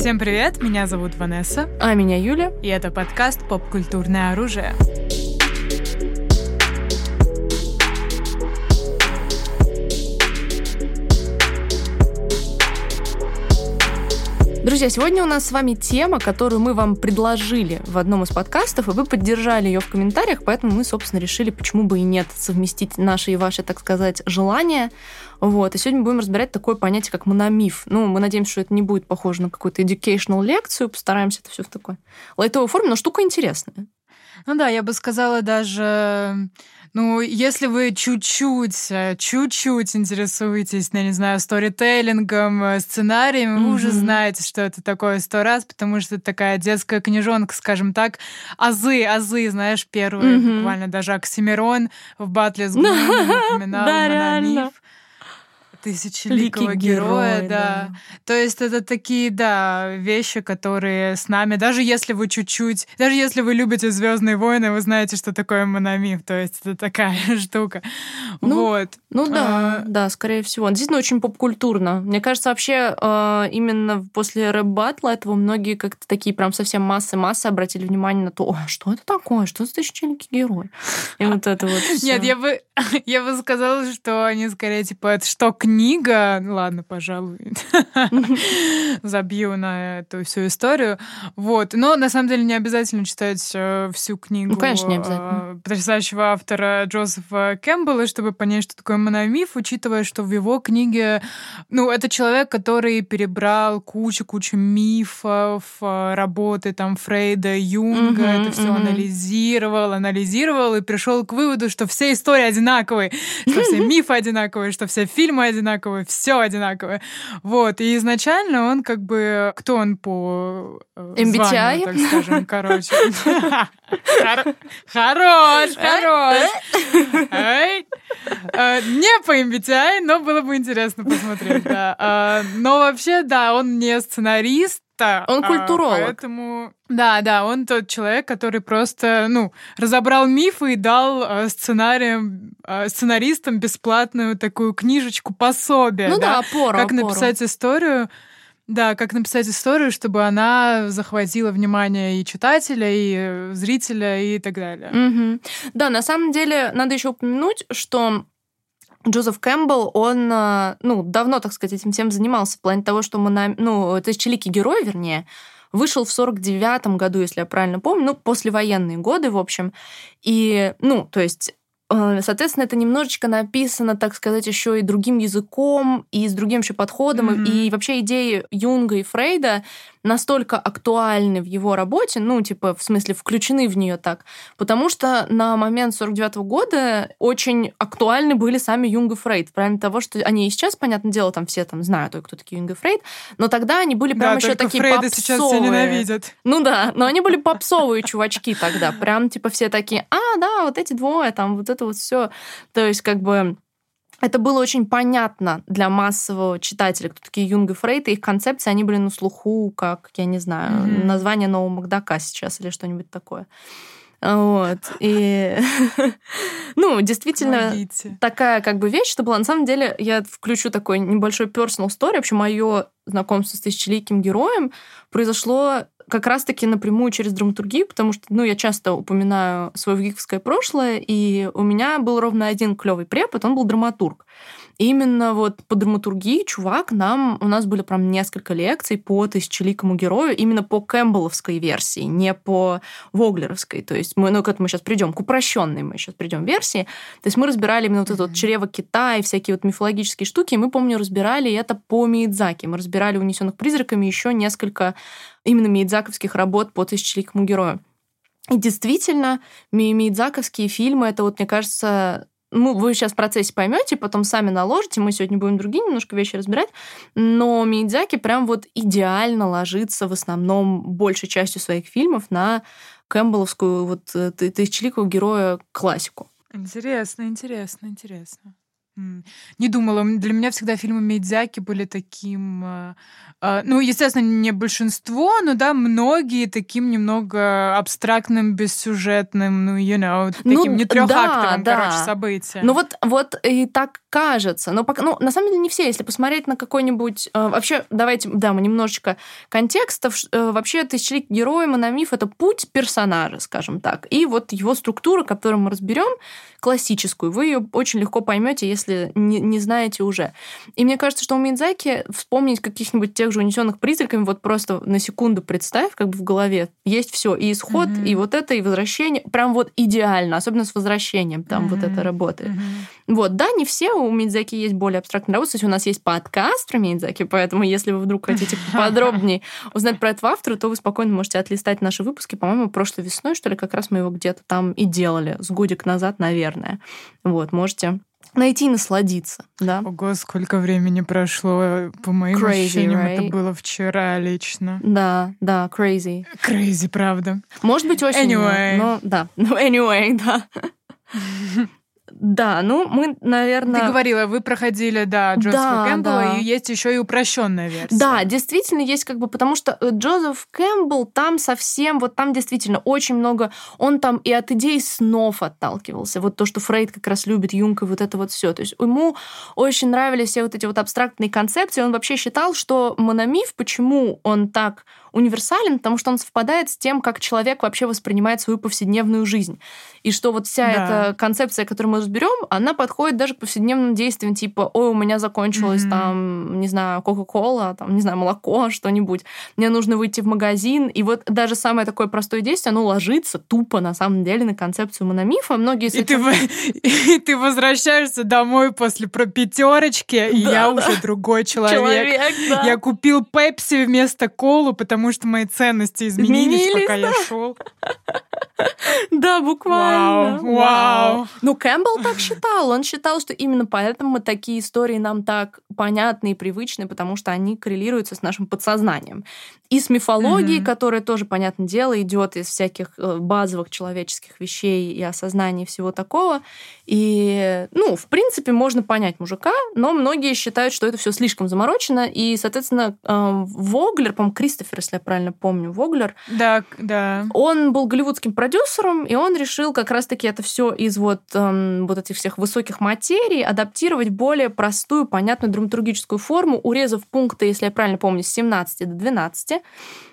Всем привет, меня зовут Ванесса. А меня Юля. И это подкаст «Поп-культурное оружие». Друзья, сегодня у нас с вами тема, которую мы вам предложили в одном из подкастов, и вы поддержали ее в комментариях, поэтому мы, собственно, решили, почему бы и нет, совместить наши и ваши, так сказать, желания. Вот. И сегодня будем разбирать такое понятие, как мономиф. Ну, мы надеемся, что это не будет похоже на какую-то educational лекцию, постараемся это все в такой лайтовой форме, но штука интересная. Ну да, я бы сказала даже ну, если вы чуть-чуть, э, чуть-чуть интересуетесь, ну, не знаю, сторителлингом, э, сценариями, mm-hmm. вы уже знаете, что это такое сто раз, потому что это такая детская книжонка, скажем так, азы, азы, знаешь, первые, mm-hmm. буквально даже Оксимирон в батле с Гуном напоминал да, реально тысячеликого героя, герой, да. да. То есть это такие, да, вещи, которые с нами, даже если вы чуть-чуть, даже если вы любите Звездные войны, вы знаете, что такое мономиф, то есть это такая штука. Ну, вот. Ну да, а... да, скорее всего. Действительно очень попкультурно. Мне кажется, вообще э, именно после рэп-батла этого многие как-то такие прям совсем массы-массы обратили внимание на то, что это такое, что за тысячеликий герой. И вот это вот Нет, я бы, я бы сказала, что они скорее типа, это что, книга, ну ладно, пожалуй, забью на эту всю историю. Вот. Но на самом деле не обязательно читать э, всю книгу ну, конечно, не обязательно. Э, потрясающего автора Джозефа Кэмпбелла, чтобы понять, что такое мономиф, учитывая, что в его книге, ну, это человек, который перебрал кучу-кучу мифов, э, работы там Фрейда, Юнга, mm-hmm, это все mm-hmm. анализировал, анализировал и пришел к выводу, что все истории одинаковые, что все мифы одинаковые, что все фильмы одинаковые, одинаковое, все одинаковое. Вот. И изначально он как бы... Кто он по MBTI? Э, званию, так скажем, короче. Хорош, хорош. Э, не по MBTI, но было бы интересно посмотреть, да. Но вообще, да, он не сценарист, да. Он культуролог. А, поэтому, да, да, он тот человек, который просто, ну, разобрал мифы и дал э, сценариям, э, сценаристам бесплатную такую книжечку пособие. Ну да, да опору. Как опору. написать историю. Да, как написать историю, чтобы она захватила внимание и читателя, и э, зрителя, и так далее. Угу. Да, на самом деле надо еще упомянуть, что Джозеф Кэмпбелл, он, э, ну, давно, так сказать, этим всем занимался, в плане того, что мы, на, ну, «Тысячеликий герой», вернее, вышел в 49 году, если я правильно помню, ну, послевоенные годы, в общем. И, ну, то есть Э, соответственно, это немножечко написано, так сказать, еще и другим языком, и с другим еще подходом. Mm-hmm. И вообще идеи Юнга и Фрейда настолько актуальны в его работе, ну, типа, в смысле, включены в нее так, потому что на момент 49 -го года очень актуальны были сами Юнг и Фрейд. Правильно того, что они и сейчас, понятное дело, там все там знают, кто такие Юнг и Фрейд, но тогда они были прям да, еще такие Фрейда попсовые. сейчас все ненавидят. Ну да, но они были попсовые чувачки тогда. Прям, типа, все такие, а, да, вот эти двое, там, вот это это вот все. То есть как бы это было очень понятно для массового читателя, кто такие Юнг и Фрейд, и их концепции, они были на слуху, как, я не знаю, mm-hmm. название нового Макдака сейчас или что-нибудь такое. Вот. И, ну, действительно, Помогите. такая как бы вещь, что была. На самом деле, я включу такой небольшой personal story. Вообще, мое знакомство с тысячеликим героем произошло как раз-таки напрямую через драматургию, потому что, ну, я часто упоминаю свое гиковское прошлое, и у меня был ровно один клевый препод, он был драматург именно вот по драматургии чувак нам... У нас были прям несколько лекций по тысячеликому герою, именно по кэмпбелловской версии, не по воглеровской. То есть мы, ну, к этому сейчас придем, к упрощенной мы сейчас придем версии. То есть мы разбирали именно вот это вот чрево Китая и всякие вот мифологические штуки, и мы, помню, разбирали это по Миядзаки. Мы разбирали «Унесенных призраками» еще несколько именно миядзаковских работ по тысячеликому герою. И действительно, Миядзаковские фильмы, это вот, мне кажется, ну, вы сейчас в процессе поймете, потом сами наложите. Мы сегодня будем другие немножко вещи разбирать. Но Миядзаки прям вот идеально ложится в основном большей частью своих фильмов на кэмпбелловскую вот э, тысячеликого героя классику. Интересно, интересно, интересно. Не думала. Для меня всегда фильмы Медзяки были таким... Э, э, ну, естественно, не большинство, но да, многие таким немного абстрактным, бессюжетным, ну, you know, ну таким ну, не трехактовым, да, короче, да. событием. Ну вот, вот и так кажется. Но пока, ну, на самом деле не все. Если посмотреть на какой-нибудь... Э, вообще, давайте, да, мы немножечко контекстов. Вообще, «Тысячеликий герой», «Мономиф» — это путь персонажа, скажем так. И вот его структура, которую мы разберем, классическую, вы ее очень легко поймете, если не, не знаете уже. И мне кажется, что у Мидзаки вспомнить каких-нибудь тех же унесенных призраками, вот просто на секунду представь, как бы в голове есть все и исход, mm-hmm. и вот это, и возвращение, прям вот идеально, особенно с возвращением там mm-hmm. вот это работает. Mm-hmm. Вот, да, не все, у Мидзаки есть более абстрактные работы, кстати, у нас есть подкаст про Мидзаки, поэтому если вы вдруг хотите подробнее узнать про этого автора, то вы спокойно можете отлистать наши выпуски, по-моему, прошлой весной, что ли, как раз мы его где-то там и делали, с годик назад, наверное. Вот, можете найти и насладиться, да. Ого, сколько времени прошло, по моим crazy, ощущениям, right? это было вчера лично. Да, да, crazy. Crazy, правда. Может быть, очень, anyway. но да, no, anyway, да. Да, ну мы, наверное... Ты говорила, вы проходили, да, Джозефа да, Кэмпбелла, да. и есть еще и упрощенная версия. Да, действительно есть как бы, потому что э, Джозеф Кэмпбелл там совсем, вот там действительно очень много, он там и от идей снов отталкивался, вот то, что Фрейд как раз любит, Юнг и вот это вот все. То есть ему очень нравились все вот эти вот абстрактные концепции, он вообще считал, что мономиф, почему он так универсален, потому что он совпадает с тем, как человек вообще воспринимает свою повседневную жизнь. И что вот вся да. эта концепция, которую мы разберем, она подходит даже к повседневным действиям, типа, ой, у меня закончилась mm-hmm. там, не знаю, Кока-Кола, там, не знаю, молоко, что-нибудь, мне нужно выйти в магазин. И вот даже самое такое простое действие, оно ложится тупо, на самом деле, на концепцию мономифа. Многие и, этим... ты, и ты возвращаешься домой после про пятерочки, и я да. уже другой человек. человек да. Я купил пепси вместо колу, потому потому что мои ценности изменились, изменились пока да? я шел. Да, буквально. Вау, вау. Ну, Кэмпбелл так считал. Он считал, что именно поэтому такие истории нам так понятны и привычны, потому что они коррелируются с нашим подсознанием. И с мифологией, mm-hmm. которая тоже, понятное дело, идет из всяких э, базовых человеческих вещей и осознания всего такого. И, ну, в принципе, можно понять мужика, но многие считают, что это все слишком заморочено. И, соответственно, э, Воглер, по-моему, Кристофер, если я правильно помню, Воглер. Да, да. Он был голливудским продюсером, и он решил как раз-таки это все из вот, эм, вот этих всех высоких материй адаптировать более простую, понятную драматургическую форму, урезав пункты, если я правильно помню, с 17 до 12.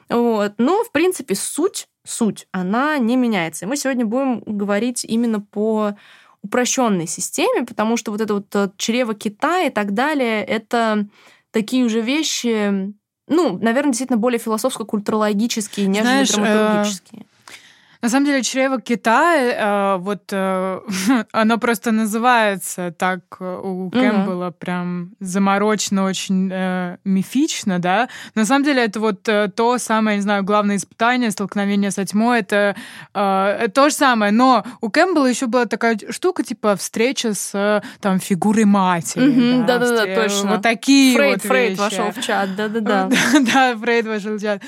Вот. Но, в принципе, суть, суть, она не меняется. И мы сегодня будем говорить именно по упрощенной системе, потому что вот это вот э, чрево кита и так далее, это такие уже вещи, ну, наверное, действительно более философско-культурологические, нежели Знаешь, драматургические. Э на самом деле чрево кита, э, вот э, оно просто называется так э, у Кэмпбелла, угу. прям заморочно, очень э, мифично, да. На самом деле это вот то самое, не знаю, главное испытание, столкновение со тьмой, это э, то же самое. Но у Кэмпбелла еще была такая штука, типа встреча с там фигурой матери. Угу, да-да-да, точно. Вот такие Фрейд, вот Фрейд вещи. вошел в чат, да-да-да. Да, Фрейд вошел в чат.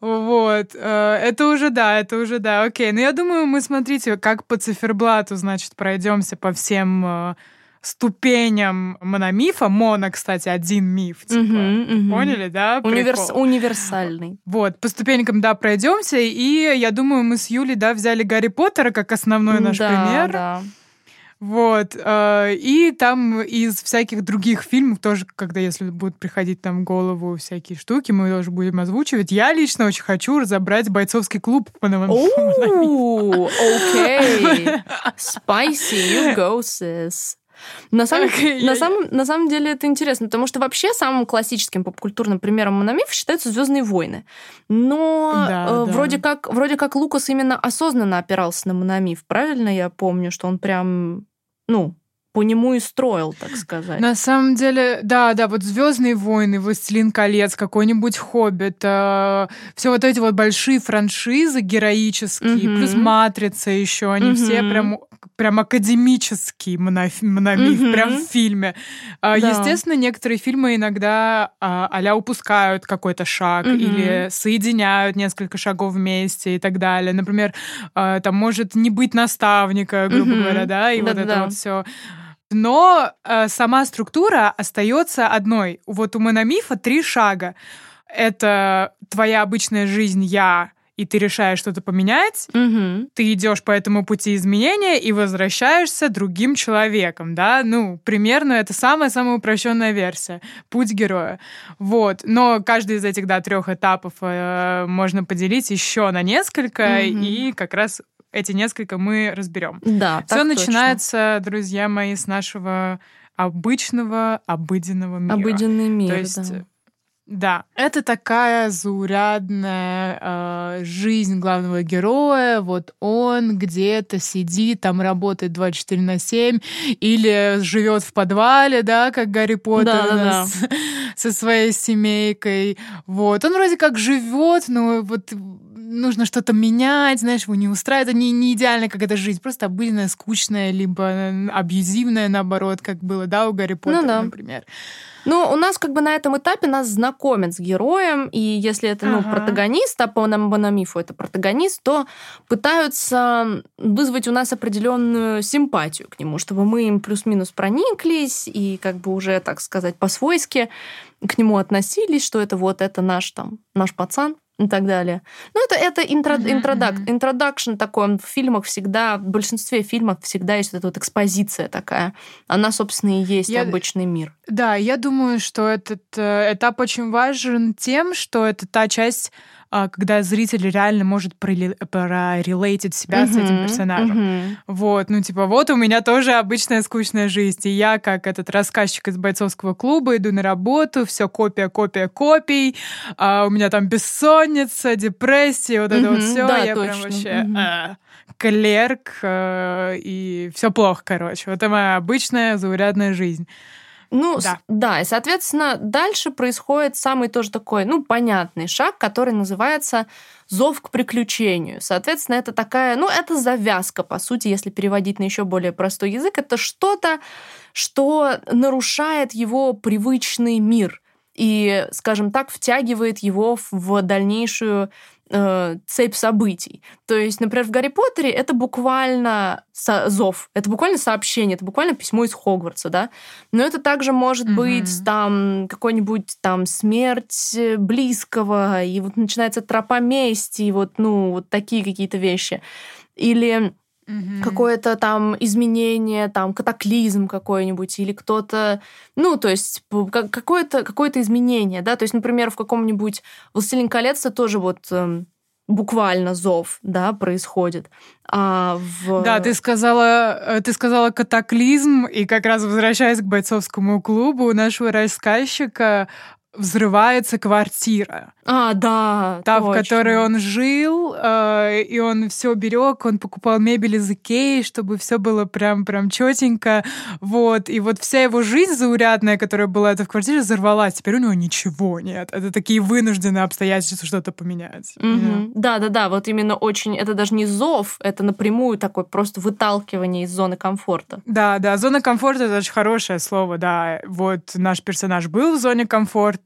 Вот. Это уже, да, это уже, да, окей. Но я думаю, мы, смотрите, как по циферблату, значит, пройдемся по всем э, ступеням мономифа. Моно, кстати, один миф. Типа. Угу, угу. Поняли, да? Универс... Универсальный. Вот, по ступенькам, да, пройдемся. И я думаю, мы с Юлей, да, взяли Гарри Поттера как основной наш да, пример. Да. Вот. Э, и там из всяких других фильмов тоже, когда если будут приходить там в голову всякие штуки, мы тоже будем озвучивать. Я лично очень хочу разобрать бойцовский клуб по новому. Окей. Spicy, you go, sis. На самом, на, самом, на самом деле это интересно, потому что вообще самым классическим попкультурным примером мономифа считаются Звездные войны. Но да, э, да. вроде как вроде как Лукас именно осознанно опирался на мономиф, правильно я помню, что он прям, ну, по нему и строил, так сказать. На самом деле, да, да, вот Звездные войны, Властелин колец, какой-нибудь Хоббит, э, все вот эти вот большие франшизы героические, mm-hmm. плюс Матрица еще, они mm-hmm. все прям прям академический мономиф, mm-hmm. прям в фильме. А, да. Естественно, некоторые фильмы иногда а, упускают какой-то шаг mm-hmm. или соединяют несколько шагов вместе и так далее. Например, а, там может не быть наставника, грубо mm-hmm. говоря, да, и да, вот это вот все. Но э, сама структура остается одной. Вот у мономифа три шага. Это твоя обычная жизнь, я, и ты решаешь что-то поменять, Угу. ты идешь по этому пути изменения и возвращаешься другим человеком, да, ну, примерно это самая-самая упрощенная версия, путь героя, вот, но каждый из этих, да, трех этапов э, можно поделить еще на несколько, Мгм. и как раз эти несколько мы разберем. Да, Все начинается, друзья мои, с нашего обычного, обыденного точно. мира. Обыденный мир, То есть, да. Да, это такая заурядная э, жизнь главного героя. Вот он где-то сидит, там работает 24 на 7, или живет в подвале, да, как Гарри Поттер у Да-да-да. нас, со своей семейкой. Вот. Он вроде как живет, но вот нужно что-то менять, знаешь, его не устраивает. Это не, не идеально, как эта жизнь, просто обыденная, скучная, либо э, абьюзивная, наоборот, как было, да, у Гарри Поттера, да. например. Ну, у нас как бы на этом этапе нас знакомят с героем, и если это, ну, Ага. протагонист, а по Банамифу это протагонист, то пытаются вызвать у нас определенную симпатию к нему, чтобы мы им плюс-минус прониклись и как бы уже, так сказать, по-свойски к нему относились, что это вот это наш там, наш пацан и так далее. Ну, это, это интро, интродак, интродакшн такой, он в фильмах всегда, в большинстве фильмов всегда есть вот эта вот экспозиция такая. Она, собственно, и есть Я- обычный мир. Да, я думаю, что этот э, этап очень важен тем, что это та часть, когда зритель реально может прореле- прорелейтить себя с этим персонажем. мгм. Вот, ну типа, вот у меня тоже обычная скучная жизнь. И я, как этот рассказчик из бойцовского клуба, иду на работу, все копия, копия, копий. а у меня там бессонница, депрессия, вот это вот все. да, я прям точно. вообще Мгм. а, клерк, э, и все плохо, короче. Вот это моя обычная заурядная жизнь. Ну, с- Да. да, и, соответственно, дальше происходит самый тоже такой, ну, понятный шаг, который называется зов к приключению. Соответственно, это такая, ну, это завязка, по сути, если переводить на еще более простой язык, это что-то, что нарушает его привычный мир и, скажем так, втягивает его в дальнейшую э, цепь событий. То есть, например, в Гарри Поттере это буквально зов, это буквально сообщение, это буквально письмо из Хогвартса, да. Но это также может Мгм. быть там какой-нибудь там смерть э, близкого, и вот начинается тропа мести, и вот, ну, вот такие какие-то вещи. Или Мгм. какое-то там изменение, там катаклизм какой-нибудь, или кто-то, ну, то есть какое-то какое изменение, да, то есть, например, в каком-нибудь «Властелин колец» тоже вот эм, буквально зов, да, происходит. А в... Да, ты сказала, э, ты сказала катаклизм, и как раз возвращаясь к бойцовскому клубу, у нашего рассказчика взрывается квартира. А, да, Та, в точно. которой он жил, э, и он все берег, он покупал мебель из Икеи, чтобы все было прям прям четенько, вот. И вот вся его жизнь заурядная, которая была это в квартире, взорвалась. Теперь у него ничего нет. Это такие вынужденные обстоятельства что-то поменять. Мгм. Да, да, да, вот именно очень, это даже не зов, это напрямую такое просто выталкивание из зоны комфорта. Да, да, зона комфорта это очень хорошее слово, да. Вот наш персонаж был в зоне комфорта,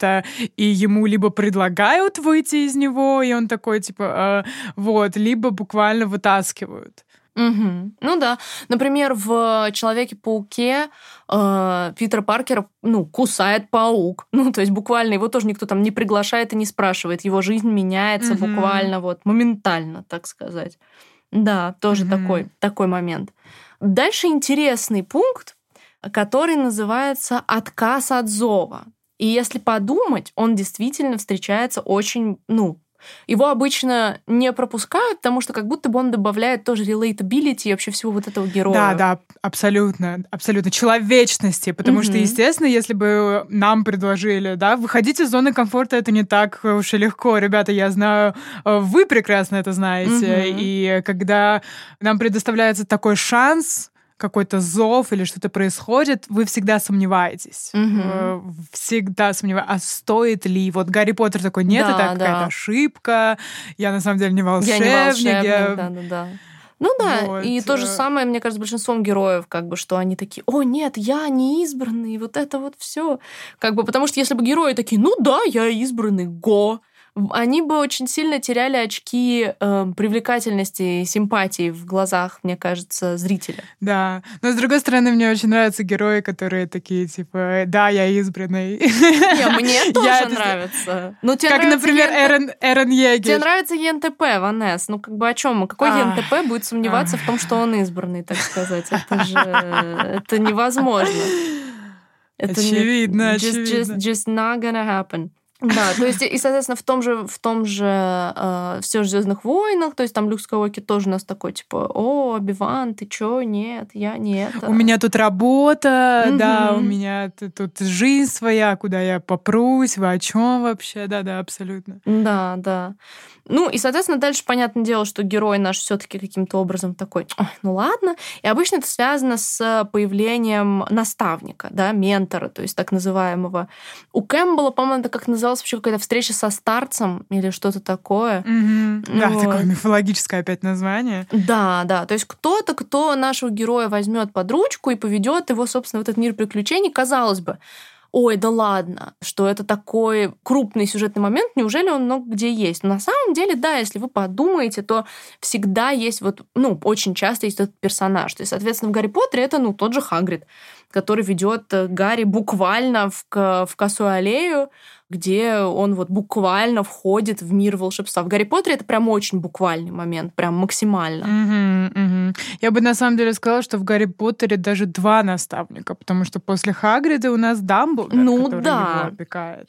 и ему либо предлагают выйти из него, и он такой, типа, э, вот, либо буквально вытаскивают. Мгм. Ну да. Например, в Человеке-пауке э, Питера Паркера ну, кусает паук. Ну, то есть буквально его тоже никто там не приглашает и не спрашивает. Его жизнь меняется Мгм. буквально вот моментально, так сказать. Да, тоже Мгм. такой, такой момент. Дальше интересный пункт, который называется «отказ от зова». И если подумать, он действительно встречается очень, ну, его обычно не пропускают, потому что как будто бы он добавляет тоже relatability и вообще всего вот этого героя. Да, да, абсолютно, абсолютно человечности, потому что, Мгм. естественно, если бы нам предложили, да, выходить из зоны комфорта, это не так уж и легко, ребята, я знаю, э, вы прекрасно это знаете, Мгм. и когда нам предоставляется такой шанс, какой-то зов или что-то происходит, вы всегда сомневаетесь. Э, Всегда сомневаетесь, а стоит ли? Вот Гарри Поттер такой, нет, Да, это какая-то да. ошибка, я на самом деле не Я волшебник. не волшебник, я- да, да, да. Ну да, Вот, и то же э. самое, мне кажется, большинством героев, как бы, что они такие, о, нет, я не избранный, вот это вот все. Как бы, потому что если бы герои такие, ну да, я избранный, го, они бы очень сильно теряли очки э, привлекательности и симпатии в глазах, мне кажется, зрителя. Да. Но с другой стороны, мне очень нравятся герои, которые такие, типа, да, я избранный. Не, мне тоже нравится. Ну, тебе как, например, Эрен, Эрен Егер. Тебе нравится ЕНТП, Ванес. Ну, как бы о чем? Какой ЕНТП будет сомневаться в том, что он избранный, так сказать? Это же... Это невозможно. Это очевидно, не, очевидно. Just, just, just not gonna happen. Да, то есть, и, соответственно, в том же, в том же э, все Звездных войнах, то есть там Люк Скайуокер тоже у нас такой, типа, о, Обиван, ты чё, нет, я не это. У меня тут работа, mm-hmm. да, у меня тут жизнь своя, куда я попрусь, вы о чем вообще, да-да, абсолютно. Да, да. Ну, и, соответственно, дальше понятное дело, что герой наш все-таки каким-то образом такой, ну ладно. И обычно это связано с появлением наставника, да, ментора, то есть так называемого. У Кэмпбелла, по-моему, это как называлось вообще какая-то встреча со старцем или что-то такое. Mm-hmm. Да, вот. такое мифологическое опять название. Да, да. То есть кто-то, кто нашего героя возьмет под ручку и поведет его, собственно, в этот мир приключений, казалось бы, ой, да ладно, что это такой крупный сюжетный момент, неужели он много где есть? Но на самом деле, да, если вы подумаете, то всегда есть вот, ну, очень часто есть этот персонаж. То есть, соответственно, в Гарри Поттере это, ну, тот же Хагрид, который ведет э, Гарри буквально в, в косую аллею, где он вот буквально входит в мир волшебства. В Гарри Поттере это прям очень буквальный момент, прям максимально. Угу, угу. Я бы на самом деле сказала, что в Гарри Поттере даже два наставника, потому что после Хагрида у нас Дамблдор, ну, который да. его опекает.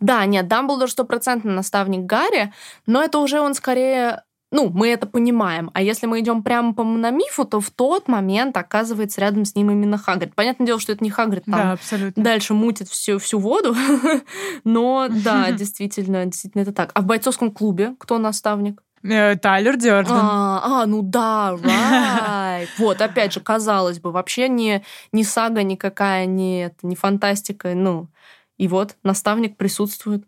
Да, нет, Дамблдор стопроцентно наставник Гарри, но это уже он скорее ну, мы это понимаем. А если мы идем прямо по мономифу, то в тот момент оказывается рядом с ним именно Хагрид. Понятное дело, что это не Хагрид там да, абсолютно. дальше мутит всю, всю воду, но да, действительно, действительно это так. А в бойцовском клубе кто наставник? Э, Тайлер Дёрден. А, а, ну да, right. Вот, опять же, казалось бы, вообще не, не сага никакая, не, не фантастика, ну, и вот наставник присутствует,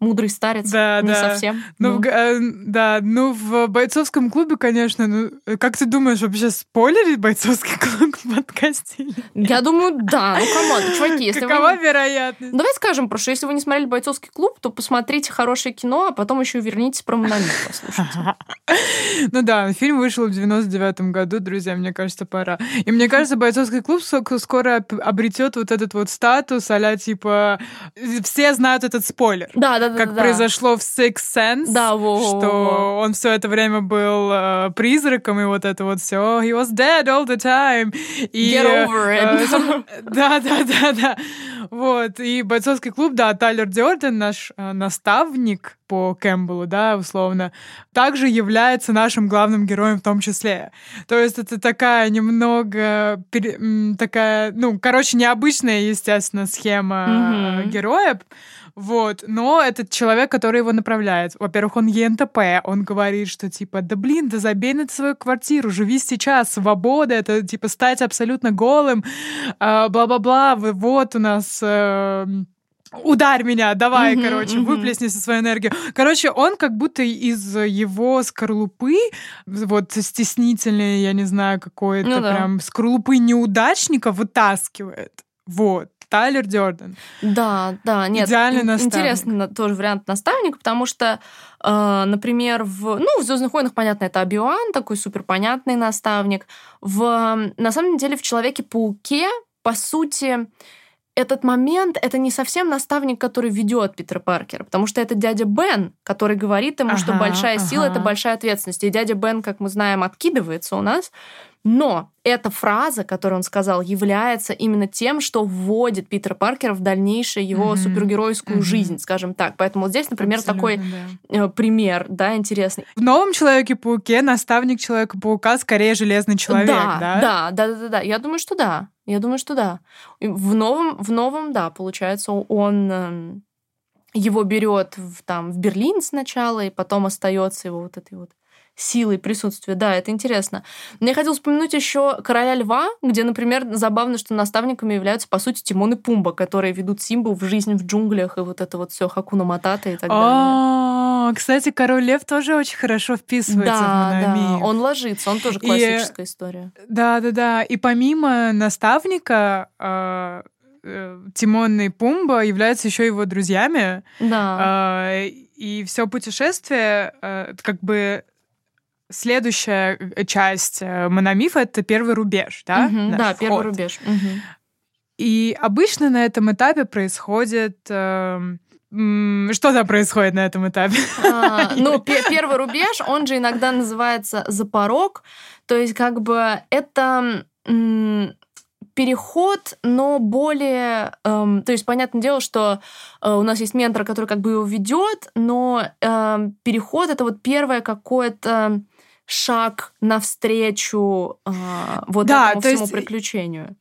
мудрый старец, да, не да. совсем. Ну, ну. Э, да, ну в бойцовском клубе, конечно, ну, как ты думаешь, вообще спойлерить бойцовский клуб в подкасте? Я думаю, да. Ну, come on, чуваки, если Какова вы... вероятность? Давай скажем просто, если вы не смотрели бойцовский клуб, то посмотрите хорошее кино, а потом еще вернитесь про мономиф послушайте. Ну да, фильм вышел в 99 году, друзья, мне кажется, пора. И мне кажется, бойцовский клуб скоро обретет вот этот вот статус а типа все знают этот спойлер. Да, да, да. Как да, произошло в Six Sense. Да, во, что он все это время был э, призраком, и вот это вот все. He was dead all the time. И, Get over it. Э, сам, да, да, да, да. Вот. И бойцовский клуб, да, Тайлер Дёрден, наш э, наставник по Кэмпбеллу, да, условно, также является нашим главным героем в том числе. То есть это такая немного такая, ну, короче, необычная, естественно, схема mm-hmm. героя. Вот, но этот человек, который его направляет, во-первых, он ЕНТП, он говорит, что типа, да блин, да забей на свою квартиру, живи сейчас, свобода, это типа стать абсолютно голым, а, бла-бла-бла, вот у нас... Э, ударь меня, давай, mm-hmm, короче, mm-hmm. выплесни со своей энергией. Короче, он как будто из его скорлупы, вот стеснительной, я не знаю, какой-то ну, да. прям скорлупы неудачника вытаскивает. Вот. Тайлер Дёрден. Да, да, нет. Идеальный наставник. Интересный тоже вариант наставника, потому что, э, например, в, ну, в Звездных войнах, понятно, это Абиуан, такой супер понятный наставник. В, на самом деле, в Человеке-пауке, по сути, этот момент это не совсем наставник, который ведет Питера Паркера, потому что это дядя Бен, который говорит ему, ага, что большая ага. сила это большая ответственность. И дядя Бен, как мы знаем, откидывается у нас. Но эта фраза, которую он сказал, является именно тем, что вводит Питера Паркера в дальнейшую его mm-hmm. супергеройскую mm-hmm. жизнь, скажем так. Поэтому вот здесь, например, Абсолютно, такой да. Э, пример, да, интересный. В новом Человеке-пауке наставник Человека-паука скорее железный человек, да? Да, да, да, да, да. Я думаю, что да. Я думаю, что да. В новом, в новом, да, получается, он эм, его берет в, там в Берлин сначала, и потом остается его вот этой вот силой присутствия. Да, это интересно. Мне хотелось упомянуть еще «Короля льва», где, например, забавно, что наставниками являются, по сути, Тимон и Пумба, которые ведут Симбу в жизнь в джунглях и вот это вот все Хакуна Матата и так далее. А, кстати, Король Лев тоже очень хорошо вписывается в Да, он ложится, он тоже классическая история. Да, да, да. И помимо наставника, а, э, Тимон и Пумба являются еще его друзьями. Да. Э, и все путешествие э, как бы следующая э, часть э, мономифа это первый рубеж, да? Угу, да, вход. первый рубеж. Угу. И обычно на этом этапе происходит э, что там происходит на этом этапе? А, ну, первый рубеж, он же иногда называется запорог. То есть, как бы это переход, но более... Эм, то есть, понятное дело, что э, у нас есть ментор, который как бы его ведет, но э, переход это вот первое какое-то шаг навстречу э, вот да, этому всему есть... приключению.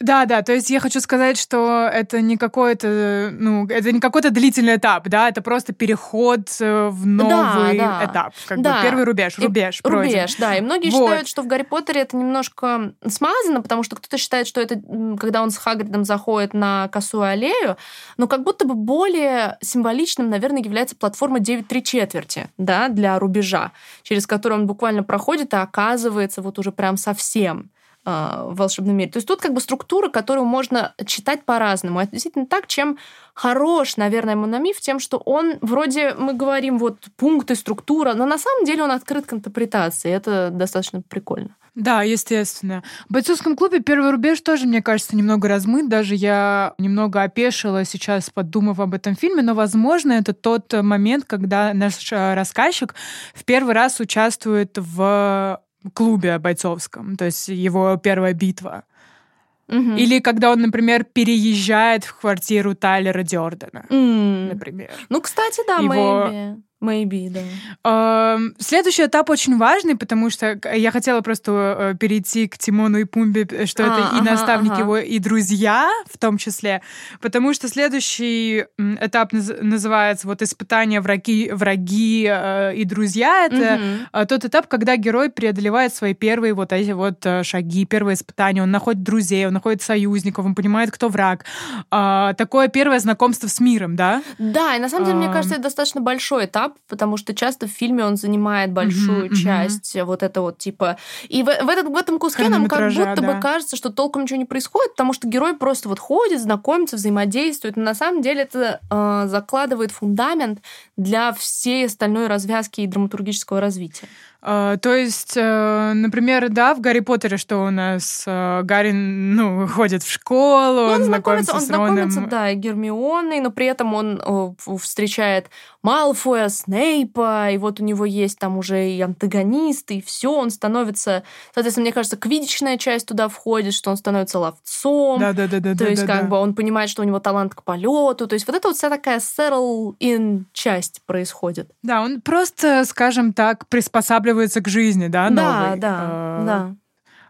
Да, да, то есть я хочу сказать, что это не какой-то, ну, это не какой-то длительный этап, да, это просто переход э, в новый да, да. этап, как да. бы первый рубеж, рубеж, и, рубеж, да, и многие вот. считают, что в Гарри Поттере это немножко смазано, потому что кто-то считает, что это когда он с Хагридом заходит на косую аллею, но как будто бы более символичным, наверное, является платформа 9 3 четверти, да, для рубежа, через которую он буквально проходит и оказывается вот уже прям совсем в волшебном мире. То есть тут как бы структура, которую можно читать по-разному. Это действительно так, чем хорош, наверное, мономиф, тем, что он вроде, мы говорим, вот пункты, структура, но на самом деле он открыт к интерпретации. Это достаточно прикольно. Да, естественно. В бойцовском клубе первый рубеж тоже, мне кажется, немного размыт. Даже я немного опешила сейчас, подумав об этом фильме, но, возможно, это тот момент, когда наш э, рассказчик в первый раз участвует в клубе бойцовском, то есть его первая битва. Угу. Или когда он, например, переезжает в квартиру Тайлера Дёрдена, mm. например. Ну, кстати, да, Его... maybe. Maybe, да. Следующий этап очень важный, потому что я хотела просто э, перейти к Тимону и Пумбе, э, что а, это ага, и наставник ага. его, и друзья в том числе, потому что следующий этап называется вот испытание враги, враги э, и друзья. Это угу. тот этап, когда герой преодолевает свои первые вот эти вот шаги, первые испытания. Он находит друзей, он находит союзников, он понимает, кто враг. А, такое первое знакомство с миром, да? Да, и на самом деле, мне кажется, это достаточно большой этап, этап, потому что часто в фильме он занимает большую mm-hmm, часть mm-hmm. вот это вот типа... И в, в, этот, в этом куске нам как будто да. бы кажется, что толком ничего не происходит, потому что герой просто вот ходит, знакомится, взаимодействует. Но на самом деле это э, закладывает фундамент для всей остальной развязки и драматургического развития. Uh, то есть, uh, например, да, в Гарри Поттере, что у нас uh, Гарри, ну, ходит в школу, ну, он, он знакомится, он с знакомится, да, и Гермионой, но при этом он встречает Малфоя, Снейпа, и вот у него есть там уже и антагонист, и все, он становится, соответственно, мне кажется, квидичная часть туда входит, что он становится ловцом. Да, да, да, да. То да, есть, да, как да. бы он понимает, что у него талант к полету. То есть, вот это вот вся такая settle in часть происходит. Да, он просто, скажем так, приспосабливается приспосабливается к жизни, да, новой. Да, да, а, да.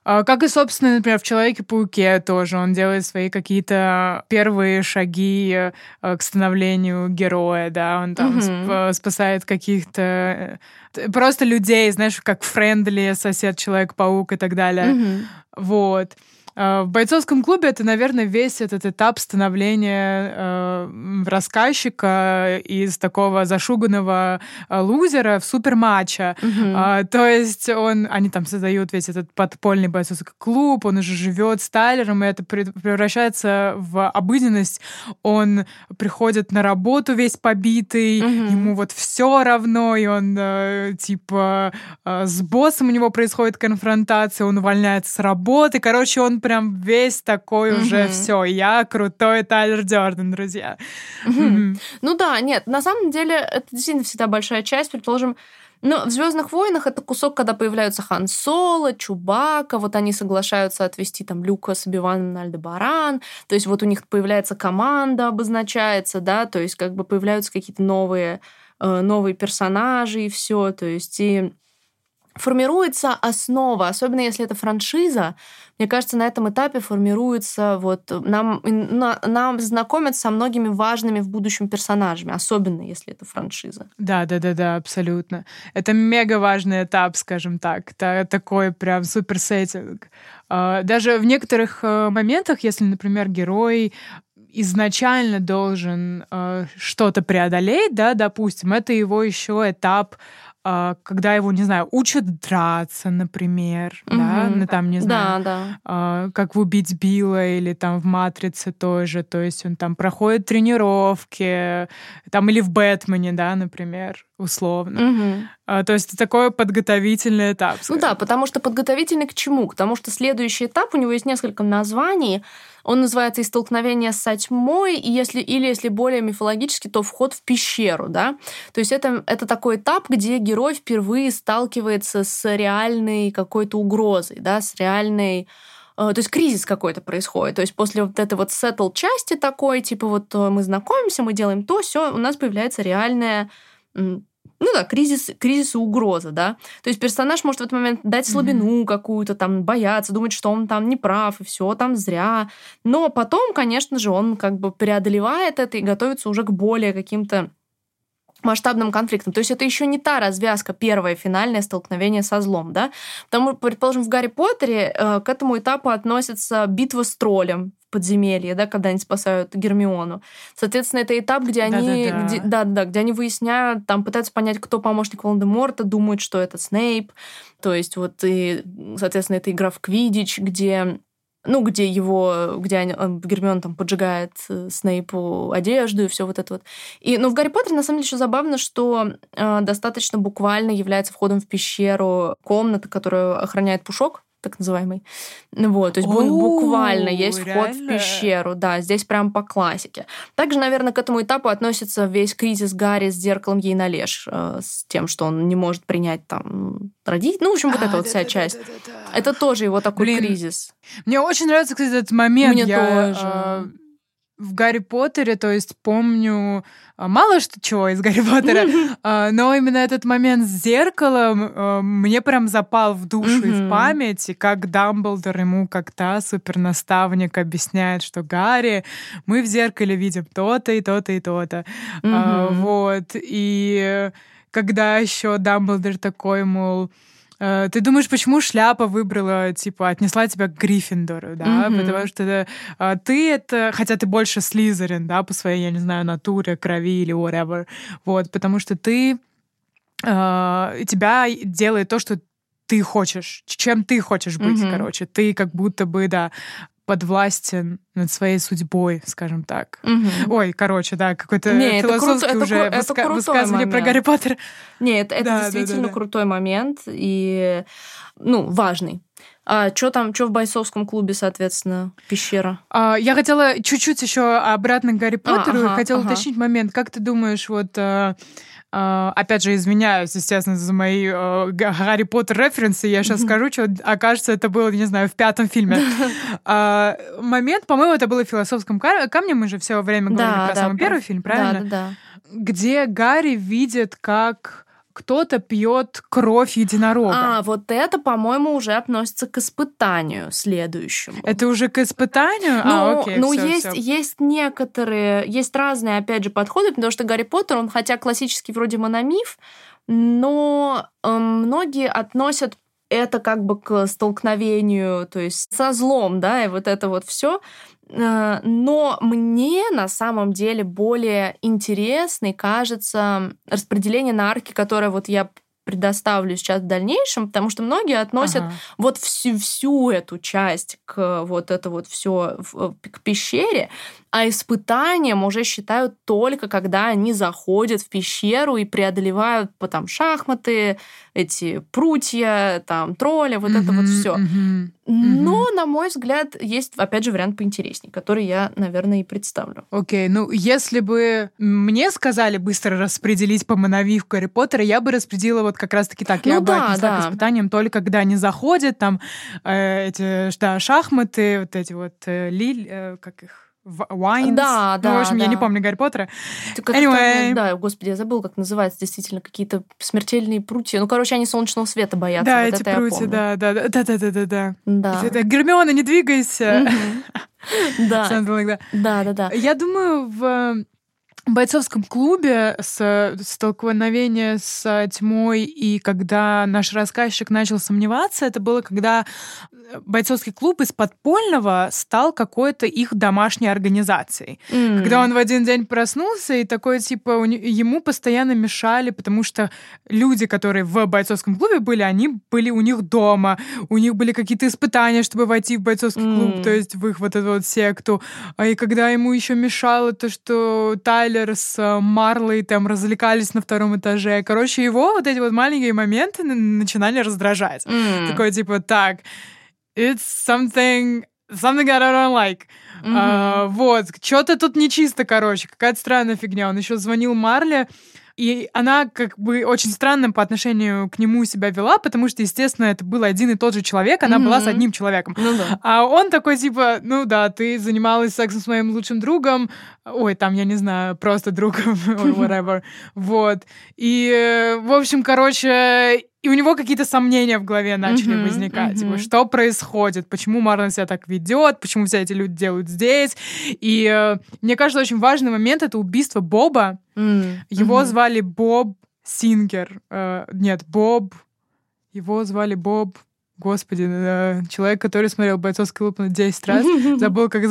А, как и, собственно, например, в Человеке-пауке тоже он делает свои какие-то первые шаги э, к становлению героя, да, он там угу. спасает каких-то э, просто людей, знаешь, как френдли, сосед Человек-паук и так далее. Угу. Вот. А, в бойцовском клубе это, наверное, весь этот этап становления э, рассказчика из такого зашуганного э, лузера в суперматча. Mm-hmm. Э, то есть он, они там создают весь этот подпольный бойцовский клуб, он уже живет с Тайлером, и это превращается в обыденность. Он приходит на работу весь побитый, mm-hmm. ему вот все равно, и он э, типа э, с боссом у него происходит конфронтация, он увольняется с работы. Короче, он прям весь такой mm-hmm. уже все. Я крутой Тайлер Дёрден, друзья. Mm-hmm. Mm-hmm. Ну да, нет, на самом деле это действительно всегда большая часть. Предположим, но в Звездных войнах это кусок, когда появляются Хан Соло, Чубака, вот они соглашаются отвести там Люка с Обиваном на Альдебаран, то есть вот у них появляется команда, обозначается, да, то есть как бы появляются какие-то новые, э, новые персонажи и все, то есть и формируется основа, особенно если это франшиза, мне кажется, на этом этапе формируется вот нам, нам знакомят со многими важными в будущем персонажами, особенно если это франшиза. Да, да, да, да, абсолютно. Это мега важный этап, скажем так. Это такой прям супер сеттинг. А, даже в некоторых э, моментах, если, например, герой изначально должен э, что-то преодолеть, да, допустим, это его еще этап когда его, не знаю, учат драться, например, угу. да, ну там, не знаю, да, да. как убить Билла или там в «Матрице» тоже, то есть он там проходит тренировки, там или в «Бэтмене», да, например, условно. Угу. А, то есть это такой подготовительный этап. Скажем. Ну да, потому что подготовительный к чему? К тому, что следующий этап, у него есть несколько названий, он называется «Истолкновение с тьмой», и если, или, если более мифологически, то «Вход в пещеру». Да? То есть это, это такой этап, где герой впервые сталкивается с реальной какой-то угрозой, да, с реальной э, то есть кризис какой-то происходит. То есть после вот этой вот сеттл части такой, типа вот э, мы знакомимся, мы делаем то, все, у нас появляется реальная ну да, кризис, кризис и угроза, да. То есть персонаж может в этот момент дать слабину mm-hmm. какую-то, там, бояться, думать, что он там не прав, и все там зря. Но потом, конечно же, он как бы преодолевает это и готовится уже к более каким-то масштабным конфликтом. То есть это еще не та развязка, первое финальное столкновение со злом, да? Потому, предположим, в Гарри Поттере э, к этому этапу относится битва с троллем в подземелье, да, когда они спасают Гермиону. Соответственно, это этап, где они, Да-да-да. где, да, да, где они выясняют, там пытаются понять, кто помощник Волан-де-Морта, думают, что это Снейп. То есть вот и, соответственно, это игра в Квидич, где ну, где его, где Гермион там поджигает э, Снейпу одежду и все вот это вот. И, ну, в Гарри Поттере, на самом деле, еще забавно, что э, достаточно буквально является входом в пещеру комната, которую охраняет Пушок, так называемый. Вот, то есть О, буквально есть реально? вход в пещеру. Да, здесь прям по классике. Также, наверное, к этому этапу относится весь кризис Гарри с зеркалом ей на леш, э, с тем, что он не может принять там родить. Ну, в общем, вот а, эта да, вот вся да, часть. Да. Это тоже его такой Блин, кризис. Мне очень нравится, кстати, этот момент. Мне Я, тоже. В Гарри Поттере, то есть помню а, мало что чего из Гарри Поттера, а, но именно этот момент с зеркалом а, мне прям запал в душу и в память, и как Дамблдор ему как-то супернаставник объясняет, что Гарри, мы в зеркале видим то-то и то-то и то-то. Вот. И когда еще Дамблдор такой, мол, ты думаешь, почему шляпа выбрала, типа, отнесла тебя к Гриффиндору, да? Mm-hmm. Потому что а, ты это, хотя ты больше Слизерин, да, по своей, я не знаю, натуре, крови или whatever, вот, потому что ты Uh, тебя делает то, что ты хочешь, чем ты хочешь быть, mm-hmm. короче. Ты как будто бы, да, подвластен над своей судьбой, скажем так. Угу. Ой, короче, да, какой-то Не, философский это уже это, выска- это высказывание момент. про Гарри Поттера. Нет, это, да, действительно да, да, крутой момент и, ну, важный. А что там, что в бойцовском клубе, соответственно, пещера? А, я хотела чуть-чуть еще обратно к Гарри а, Поттеру, а, ага, хотела ага. уточнить момент. Как ты думаешь, вот а, Uh, опять же, извиняюсь, естественно, за мои uh, Гарри Поттер референсы. Я сейчас скажу, что, окажется, это было, не знаю, в пятом фильме. uh, момент, по-моему, это было в «Философском камне». Мы же все время говорили да, про да, самый про... первый фильм, правильно? Да, да, да. Где Гарри видит, как кто-то пьет кровь единорога. А, вот это, по-моему, уже относится к испытанию следующему. Это уже к испытанию? А, ну, а, окей, ну всё, есть, всё. есть некоторые, есть разные, опять же, подходы, потому что Гарри Поттер, он хотя классический вроде мономиф, но э, многие относят это как бы к столкновению, то есть со злом, да, и вот это вот все. Э, но мне на самом деле более интересной кажется распределение на арки, которое вот я предоставлю сейчас в дальнейшем, потому что многие относят ага. вот всю, всю эту часть к вот это вот все к пещере, а испытанием уже считают только когда они заходят в пещеру и преодолевают по там шахматы, эти прутья, там тролля, вот mm-hmm, это вот все. Mm-hmm, Но, на мой взгляд, есть, опять же, вариант поинтереснее, который я, наверное, и представлю. Окей, okay, ну, если бы мне сказали быстро распределить по мановивку Гарри Поттера, я бы распределила вот как раз-таки так. Ну, я да, бы отнесла да. к испытаниям только когда они заходят, там, э, эти, да, шахматы, вот эти вот, э, лиль, э, как их Wines. Да, да. Ну, в общем, да. я не помню Гарри Поттера. Anyway. Да, господи, я забыл, как называется действительно какие-то смертельные прутья. Ну, короче, они солнечного света боятся. Да, вот эти прутья, да, да, да, да, да, да, да, да. Да. Это, Гермиона, не двигайся. Да. Да, да, да. Я думаю, в бойцовском клубе с столкновение с тьмой и когда наш рассказчик начал сомневаться, это было когда бойцовский клуб из подпольного стал какой-то их домашней организацией. Mm. Когда он в один день проснулся и такой, типа, ему постоянно мешали, потому что люди, которые в бойцовском клубе были, они были у них дома, у них были какие-то испытания, чтобы войти в бойцовский mm. клуб, то есть в их вот эту вот секту. А и когда ему еще мешало то, что Тайлер с э, Марлой там развлекались на втором этаже. Короче, его вот эти вот маленькие моменты начинали раздражать. Mm. Такой, типа, так, it's something, something that I don't like. Mm-hmm. А, вот, что-то тут нечисто, короче, какая-то странная фигня. Он еще звонил Марле, и она как бы очень странно по отношению к нему себя вела, потому что, естественно, это был один и тот же человек, она mm-hmm. была с одним человеком. Ну, да. А он такой типа, ну да, ты занималась сексом с моим лучшим другом, ой, там, я не знаю, просто другом, whatever. Вот. И, э, в общем, короче, и у него какие-то сомнения в голове начали uh-huh, возникать. Uh-huh. Типа, что происходит? Почему Марлон себя так ведет? Почему все эти люди делают здесь? И э, мне кажется, очень важный момент — это убийство Боба. Uh-huh. Его звали Боб Сингер. Э, нет, Боб... Его звали Боб... Господи, э, человек, который смотрел «Бойцовский клуб» на 10 раз, забыл, как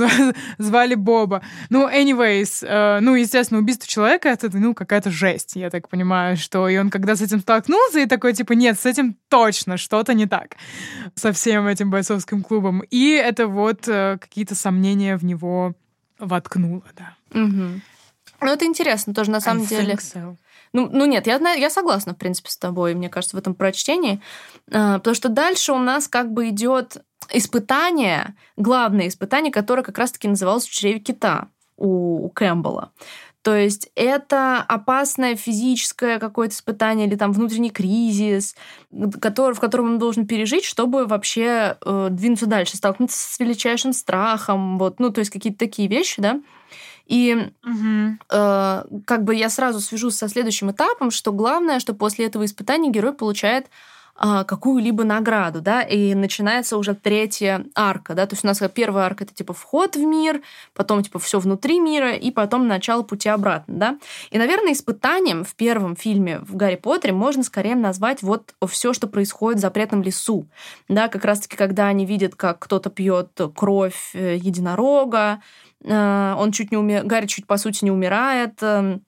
звали, Боба. Ну, anyways, э, ну, естественно, убийство человека — это, ну, какая-то жесть, я так понимаю, что... И он когда с этим столкнулся, и такой, типа, нет, с этим точно что-то не так со всем этим бойцовским клубом. И это вот э, какие-то сомнения в него воткнуло, да. Ну, это интересно тоже, на самом I деле. So. Ну, ну нет, я, я согласна, в принципе, с тобой, мне кажется, в этом прочтении. А, потому что дальше у нас как бы идет испытание, главное испытание, которое как раз-таки называлось в чреве кита у, у Кэмпбелла. То есть это опасное физическое какое-то испытание или там внутренний кризис, который, в котором он должен пережить, чтобы вообще э, двинуться дальше, столкнуться с величайшим страхом, вот, ну, то есть какие-то такие вещи, да. И угу. э, как бы я сразу свяжусь со следующим этапом, что главное, что после этого испытания герой получает э, какую-либо награду, да, и начинается уже третья арка, да, то есть у нас первая арка это типа вход в мир, потом типа все внутри мира, и потом начало пути обратно, да. И, наверное, испытанием в первом фильме в Гарри Поттере можно скорее назвать вот все, что происходит в запретном лесу, да, как раз-таки, когда они видят, как кто-то пьет кровь э, единорога, он чуть не умер, Гарри чуть по сути не умирает mm-hmm,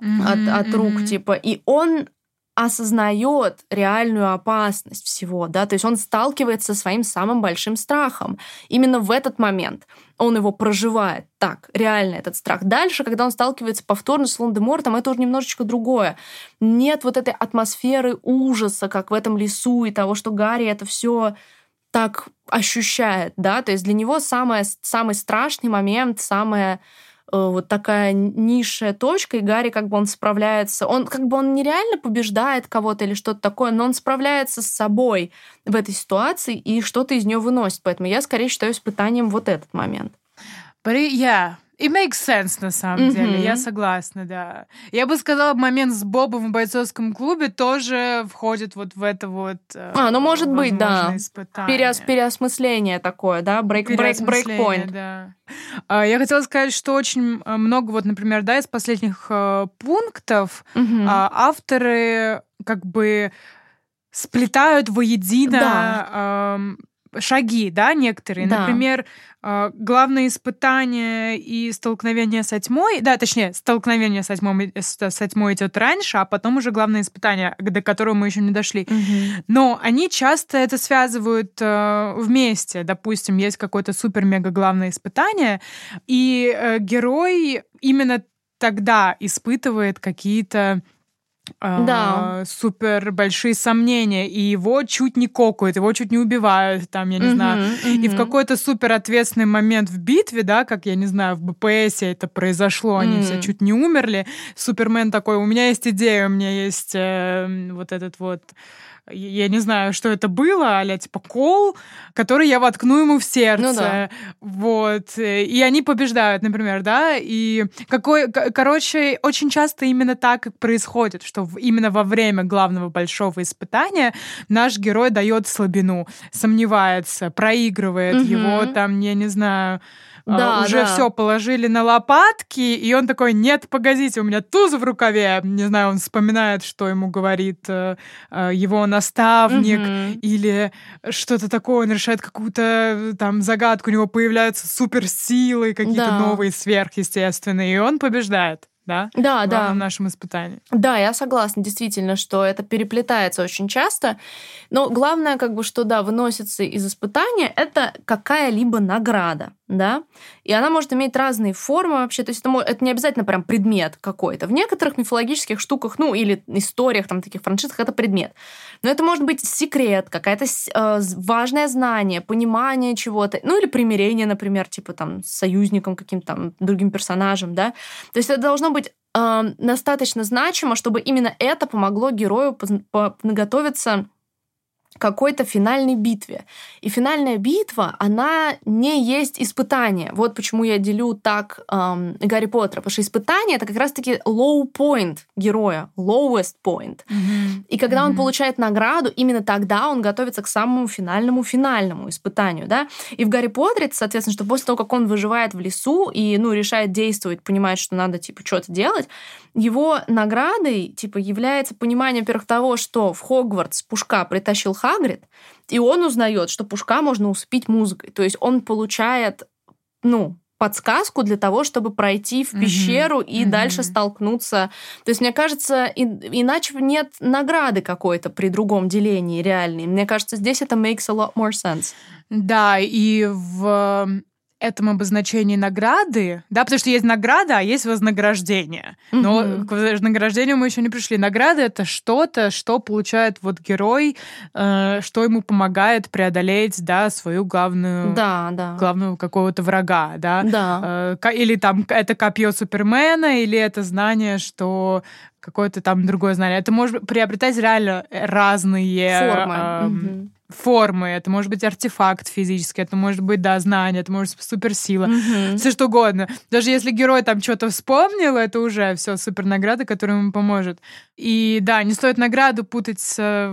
от, от рук, mm-hmm. типа, и он осознает реальную опасность всего, да, то есть он сталкивается со своим самым большим страхом. Именно в этот момент он его проживает так, реально этот страх. Дальше, когда он сталкивается повторно с Волан-де-Мортом, это уже немножечко другое. Нет вот этой атмосферы ужаса, как в этом лесу, и того, что Гарри это все так ощущает, да, то есть для него самое, самый страшный момент, самая э, вот такая низшая точка, и Гарри как бы он справляется, он как бы он нереально побеждает кого-то или что-то такое, но он справляется с собой в этой ситуации и что-то из нее выносит, поэтому я скорее считаю испытанием вот этот момент. But yeah, и makes sense, на самом mm-hmm. деле, я согласна, да. Я бы сказала, момент с Бобом в бойцовском клубе тоже входит вот в это вот э, А, ну может быть, да. Переос, переосмысление такое, да, break, break, break Да. А, я хотела сказать, что очень э, много, вот, например, да, из последних э, пунктов mm-hmm. авторы как бы сплетают воедино да. э, шаги, да, некоторые. Да. Например, а, главное испытание и столкновение со тьмой, да, точнее, столкновение со тьмой, со тьмой идет раньше, а потом уже главное испытание, до которого мы еще не дошли. Угу. Но они часто это связывают э, вместе. Допустим, есть какое-то супер-мега главное испытание, и э, герой именно тогда испытывает какие-то да. супер большие сомнения, и его чуть не кокают, его чуть не убивают, там, я не uh-huh, знаю. Uh-huh. И в какой-то супер ответственный момент в битве, да, как, я не знаю, в БПСе это произошло, они все чуть не умерли, Супермен такой, у меня есть идея, у меня есть э, вот этот вот я не знаю, что это было, а типа кол, который я воткну ему в сердце. Ну, да. Вот. И они побеждают, например, да. И какой, короче, очень часто именно так и происходит, что именно во время главного большого испытания наш герой дает слабину, сомневается, проигрывает угу. его там, я не знаю, да, уже да. все положили на лопатки, и он такой, нет, погодите, у меня туз в рукаве. Не знаю, он вспоминает, что ему говорит э, э, его наставник, Мгм. или что-то такое, он решает какую-то э, там загадку, у него появляются суперсилы, какие-то Да. новые сверхъестественные, и он побеждает. Да? Да, в да. главном нашем испытании. Да, я согласна, действительно, что это переплетается очень часто. Но главное, как бы, что да, выносится из испытания, это какая-либо награда, да. И она может иметь разные формы вообще. То есть это, это не обязательно прям предмет какой-то. В некоторых мифологических штуках, ну, или историях, там, таких франшизах, это предмет. Но это может быть секрет, какое-то с- э, важное знание, понимание чего-то, ну, или примирение, например, типа там с союзником каким-то там другим персонажем, да. То есть это должно быть достаточно значимо, чтобы именно это помогло герою подготовиться какой-то финальной битве. И финальная битва, она не есть испытание. Вот почему я делю так эм, Гарри Поттера. Потому что испытание — это как раз-таки low point героя, lowest point. И когда он Мгм. получает награду, именно тогда он готовится к самому финальному финальному испытанию, да. И в Гарри Поттере, соответственно, что после того, как он выживает в лесу и, ну, решает действовать, понимает, что надо, типа, что-то делать, его наградой, типа, является понимание, во-первых, того, что в Хогвартс Пушка притащил Хагрид, и он узнает, что Пушка можно усыпить музыкой. То есть он получает, ну, подсказку для того, чтобы пройти в пещеру и Мгм. дальше столкнуться. То есть, мне кажется, и- иначе нет награды какой-то при другом делении реальной. Мне кажется, здесь это makes a lot more sense. Да, и в этом обозначении награды, да, потому что есть награда, а есть вознаграждение. Но Мгм. к вознаграждению мы еще не пришли. Награда это что-то, что получает вот герой, э, что ему помогает преодолеть, да, свою главную, Да, да. главного какого-то врага, да. Да. Э, Или там это копье Супермена, или это знание, что какое-то там другое знание. Это может приобретать реально разные Формы. эм, Мгм. Формы. Это может быть артефакт физический, это может быть, да, знание, это может быть суперсила. Мгм. Все что угодно. Даже если герой там что-то вспомнил, это уже все супер награда, которая ему поможет. И да, не стоит награду путать с э,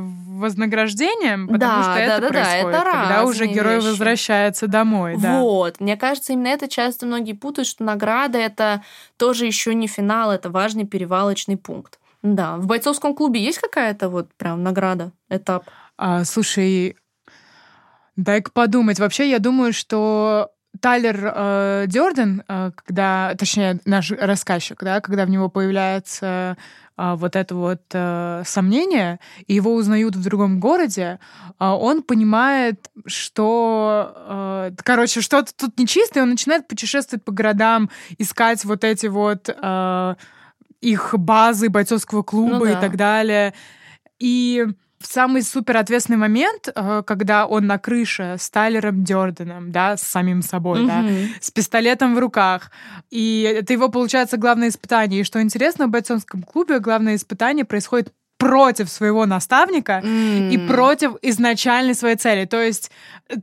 вознаграждением, потому Да, что да, это да, да, происходит, это когда уже герой вещи. возвращается домой. Да. Вот. Мне кажется, именно это часто многие путают, что награда это тоже еще не финал, это важный перевалочный пункт. Да. В бойцовском клубе есть какая-то вот прям награда, этап? А, слушай, дай-ка подумать. Вообще, я думаю, что Тайлер э, Дёрден, э, когда, точнее, наш рассказчик, да, когда в него появляется а, вот это вот э, сомнение, и его узнают в другом городе, а, он понимает, что, э, короче, что-то тут нечисто, и он начинает путешествовать по городам, искать вот эти вот э, их базы бойцовского клуба Ну и да. так далее. И в самый супер ответственный момент, э, когда он на крыше с Тайлером Дёрденом, да, с самим собой, да, Мгм. с пистолетом в руках. И это его, получается, главное испытание. И что интересно, в бойцовском клубе главное испытание происходит против своего наставника и М. против изначальной своей цели. То есть,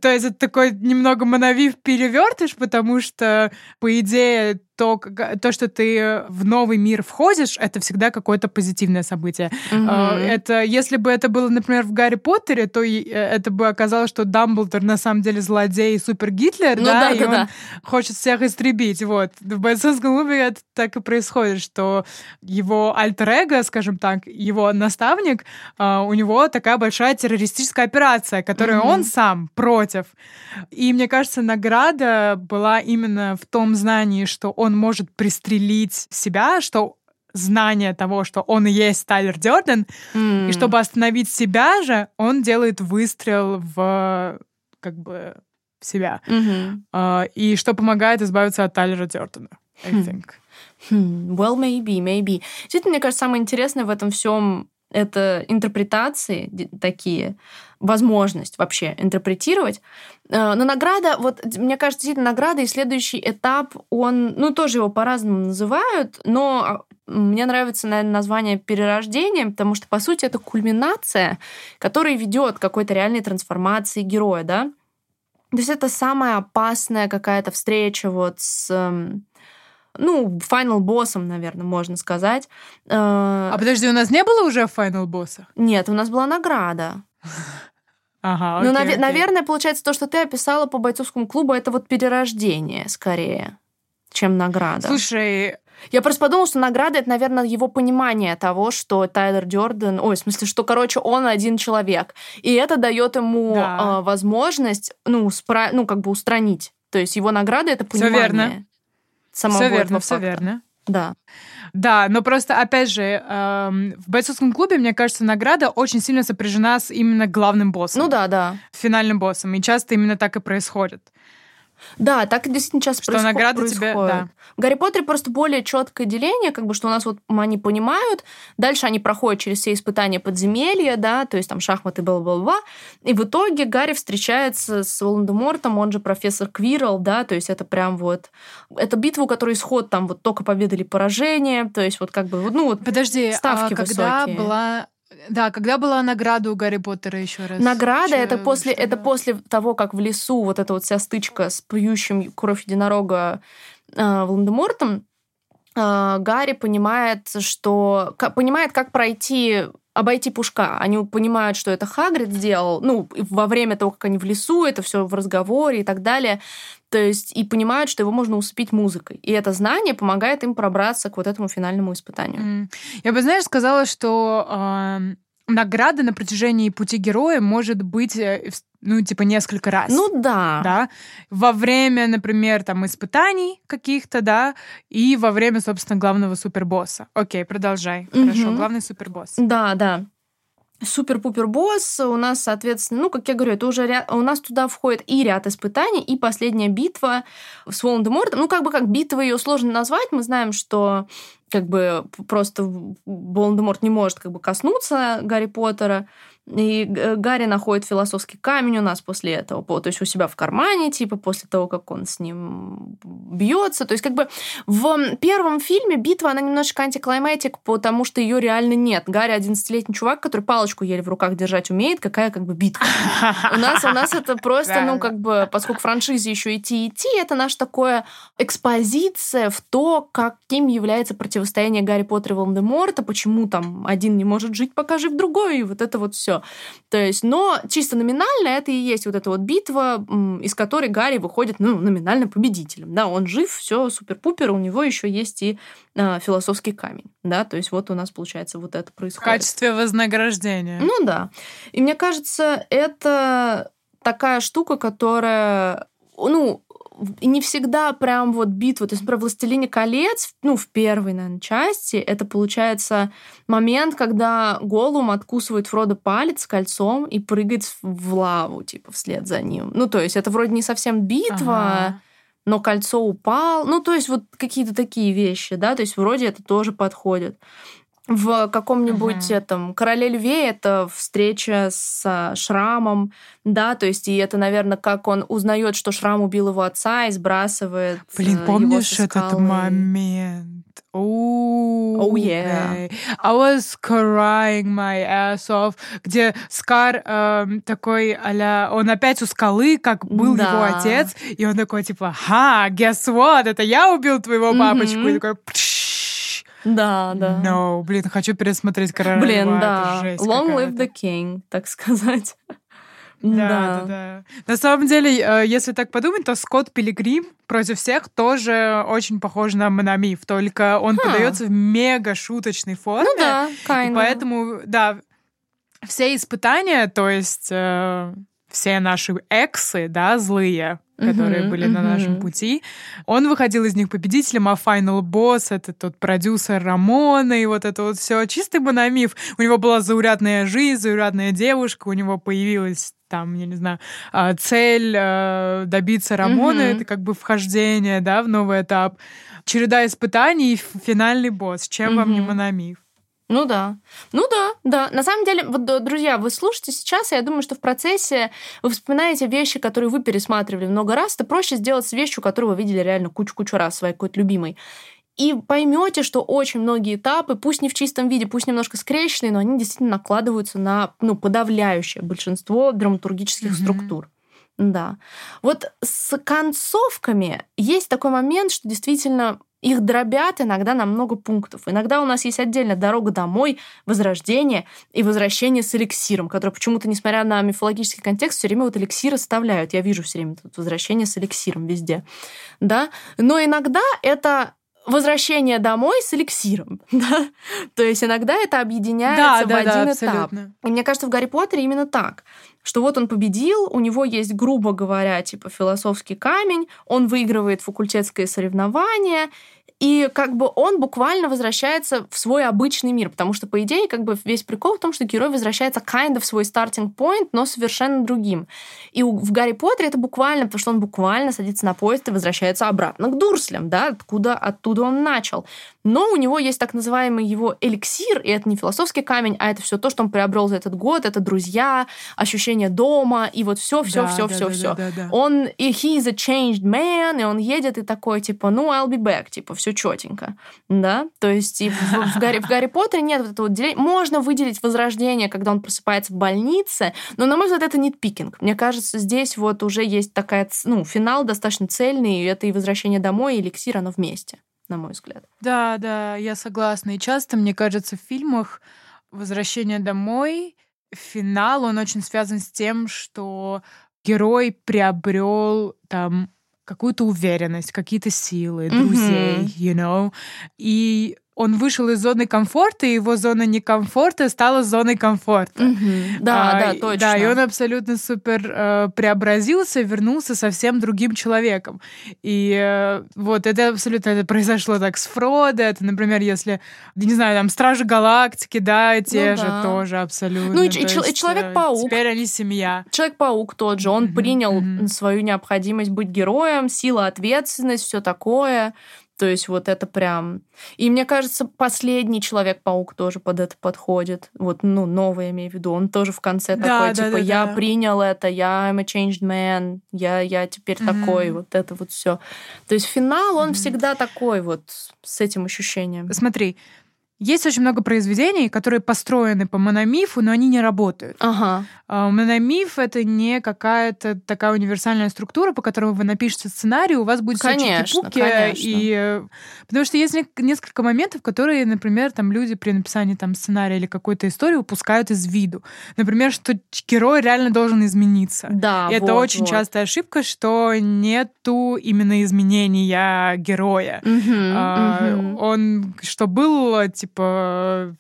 то есть это такой немного моновив перевертыш, потому что, по идее, то, то, что ты в новый мир входишь, это всегда какое-то позитивное событие. А, Это, если бы это было, например, в Гарри Поттере, то э, это бы оказалось, что Дамблдор на самом деле злодей и супер Гитлер, Ну да, да, и да, он да. хочет всех истребить. Вот. В бойцовском клубе это так и происходит, что его альтер-эго, скажем так, его наставник, а, у него такая большая террористическая операция, которую Мгм. он сам против. И мне кажется, награда была именно в том знании, что он может пристрелить себя, что знание того, что он и есть Тайлер Дёрден, М. и чтобы остановить себя же, он делает выстрел в как бы в себя. Мгм. А, и что помогает избавиться от Тайлера Дёртона, I Хм. think. Хм, Well, maybe, maybe. Действительно, мне кажется, самое интересное в этом всем это интерпретации такие, возможность вообще интерпретировать. Э, Но награда, вот мне кажется, действительно, награда и следующий этап, он, ну, тоже его по-разному называют, но а, мне нравится, наверное, название перерождения, потому что, по сути, это кульминация, которая ведет к какой-то реальной трансформации героя, да? То есть это самая опасная какая-то встреча вот с эм, ну, финал боссом, наверное, можно сказать. Э, А подожди, у нас не было уже финал босса? Нет, у нас была награда. Ага, Ну, окей, наве- окей. наверное, получается, то, что ты описала по бойцовскому клубу, это вот перерождение скорее, чем награда. Слушай, Я просто подумала, что награда это, наверное, его понимание того, что Тайлер Дёрден, ой, в смысле, что, короче, он один человек. И это дает ему Да. а, возможность, ну, спра- ну, как бы устранить. То есть его награда это понимание. верно. Самого все этого верно, все факта. верно. Да. Да, но просто, опять же, эм, в бойцовском клубе, мне кажется, награда очень сильно сопряжена с именно главным боссом. Ну да, да. Финальным боссом. И часто именно так и происходит. Да, так и действительно часто Что происхо- награда тебе- происходит. да. В Гарри Поттере просто более четкое деление, как бы, что у нас вот они понимают, дальше они проходят через все испытания подземелья, да, то есть там шахматы, бла-бла-бла, и в итоге Гарри встречается с Волан-де-Мортом, он же профессор Квирл, да, то есть это прям вот... Это битва, у которой исход там вот только победа или поражение, то есть вот как бы, ну вот Подожди, Ставки а когда высокие. была... Да, когда была награда у Гарри Поттера еще раз? Награда Чё- это после, что это после того, как в лесу вот эта вот вся стычка с пьющим кровь единорога э, Волан-де-Мортом, э, Гарри понимает, что ка- понимает, как пройти обойти Пушка. Они понимают, что это Хагрид сделал, ну, во время того, как они в лесу, это все в разговоре и так далее. То есть, и понимают, что его можно усыпить музыкой. И это знание помогает им пробраться к вот этому финальному испытанию. М. Я бы, знаешь, сказала, что эм, награда на протяжении пути героя может быть, э, ну, типа, несколько раз. Ну да. да, во время, например, там испытаний каких-то, да, и во время, собственно, главного супербосса. Окей, продолжай. Хорошо, Мгм. главный супербосс. Да, да. Супер-пупер босс у нас, соответственно, ну, как я говорю, это уже ряд, у нас туда входит и ряд испытаний, и последняя битва с Волан-де-Мортом. Ну, как бы как битва ее сложно назвать. Мы знаем, что как бы просто Волан-де-Морт не может как бы коснуться Гарри Поттера. И Г- Гарри находит философский камень у нас после этого, то есть у себя в кармане, типа после того, как он с ним бьется. То есть как бы в первом фильме битва, она немножечко антиклайматик, потому что ее реально нет. Гарри 11-летний чувак, который палочку еле в руках держать умеет, какая как бы битва. У нас, у нас это просто, ну, как бы, поскольку франшизе еще идти идти, это наш такое экспозиция в то, каким является противостояние Гарри Поттера и Волан-де-Морта, почему там один не может жить, пока жив другой, и вот это вот все. То есть, но чисто номинально это и есть вот эта вот битва, из которой Гарри выходит, ну, номинально победителем. Да, он жив, все супер-пупер, у него еще есть и а, философский камень. Да, то есть вот у нас получается вот это В происходит. качестве вознаграждения. Ну да. И мне кажется, это такая штука, которая, ну, не всегда прям вот битва. То есть, например, «Властелине колец», ну, в первой, наверное, части, это получается момент, когда Голум откусывает Фродо палец кольцом и прыгает в лаву, типа, вслед за ним. Ну, то есть, это вроде не совсем битва, Ага. но кольцо упал. Ну, то есть, вот какие-то такие вещи, да, то есть, вроде это тоже подходит. В каком-нибудь Мгм. этом Короле Льве это встреча с Шрамом, да, то есть и это, наверное, как он узнает, что Шрам убил его отца и сбрасывает. Блин, э, помнишь его этот момент? Oh, yeah. I was crying my ass off, где Скар эм, такой а он опять у скалы, как был Да. его отец, и он такой типа, ха, guess what, это я убил твоего папочку, и Мгм. такой, «Пш». Да, да. No, блин, хочу пересмотреть Короля Блин, да. Long live the king, так сказать. Да, да, да. На самом деле, э, если так подумать, то Скотт Пилигрим против всех тоже очень похож на Мономиф, только он Ха. подается в мега шуточной форме. Ну да, И kind of. поэтому, да, все испытания, то есть э, все наши эксы, да, злые, которые Мгм, были на нашем пути, он выходил из них победителем, а Final Boss — это тот продюсер Рамона, и вот это вот все чистый мономиф. У него была заурядная жизнь, заурядная девушка, у него появилась там, я не знаю, а, цель э, добиться Рамона, Мгм. это как бы вхождение, да, в новый этап. Череда испытаний и финальный босс. Чем вам не мономиф? Ну да. Ну да, да. На самом деле, вот, д- друзья, вы слушаете сейчас, и я думаю, что в процессе вы вспоминаете вещи, которые вы пересматривали много раз. Это проще сделать с вещью, которую вы видели реально кучу-кучу раз, своей какой-то любимой. И поймете, что очень многие этапы, пусть не в чистом виде, пусть немножко скрещенные, но они действительно накладываются на ну, подавляющее большинство драматургических Мгм. структур. Да. Вот с концовками есть такой момент, что действительно их дробят иногда на много пунктов. Иногда у нас есть отдельно дорога домой, возрождение и возвращение с эликсиром, который почему-то, несмотря на мифологический контекст, все время вот эликсир оставляют. Я вижу все время тут возвращение с эликсиром везде. Да? Но иногда это возвращение домой с эликсиром. Да? То есть иногда это объединяется да, в да, один да, этап. Абсолютно. И мне кажется, в Гарри Поттере именно так что вот он победил, у него есть, грубо говоря, типа философский камень, он выигрывает факультетское соревнование, и как бы он буквально возвращается в свой обычный мир, потому что, по идее, как бы весь прикол в том, что герой возвращается kind of в свой starting point, но совершенно другим. И в Гарри Поттере это буквально, потому что он буквально садится на поезд и возвращается обратно к Дурслям, да, откуда оттуда он начал. Но у него есть так называемый его эликсир, и это не философский камень, а это все то, что он приобрел за этот год, это друзья, ощущение дома, и вот все, все, все, все, все. Он и he is a changed man, и он едет и такой типа, ну I'll be back, типа все четенько, да. То есть и в, в, Гарри, в Гарри Поттере нет вот этого деления. Можно выделить возрождение, когда он просыпается в больнице, но на мой взгляд это не пикинг. Мне кажется, здесь вот уже есть такая, ну финал достаточно цельный, и это и возвращение домой, и эликсир, оно вместе на мой взгляд. Да, да, я согласна. И часто, мне кажется, в фильмах «Возвращение домой» финал, он очень связан с тем, что герой приобрел там какую-то уверенность, какие-то силы, друзей, mm-hmm. you know. И он вышел из зоны комфорта, и его зона некомфорта стала зоной комфорта. Mm-hmm. Да, а, да, точно. Да, и он абсолютно супер э, преобразился, вернулся совсем другим человеком. И э, вот это абсолютно это произошло так с Фродо. Это, например, если, не знаю, там Стражи Галактики, да, те ну, же да. тоже абсолютно. Ну и, и, и Человек-паук. Э, теперь они семья. Человек-паук тот же. Он mm-hmm. принял mm-hmm. свою необходимость быть героем, сила, ответственность, все такое. То есть вот это прям... И мне кажется, последний Человек-паук тоже под это подходит. Вот, ну, новый, я имею в виду. Он тоже в конце да, такой, да, типа, да, я да. принял это, я I'm a changed man, я, я теперь mm-hmm. такой, вот это вот все. То есть финал, он mm-hmm. всегда такой вот, с этим ощущением. Смотри, есть очень много произведений, которые построены по мономифу, но они не работают. Ага. А, мономиф — это не какая-то такая универсальная структура, по которой вы напишете сценарий, у вас будет конечно, все конечно. И... Э, потому что есть несколько моментов, которые, например, там люди при написании там сценария или какой-то истории упускают из виду. Например, что герой реально должен измениться. Да, и вот, это очень вот. частая ошибка, что нету именно изменения героя. Угу, а, угу. Он что был, типа, типа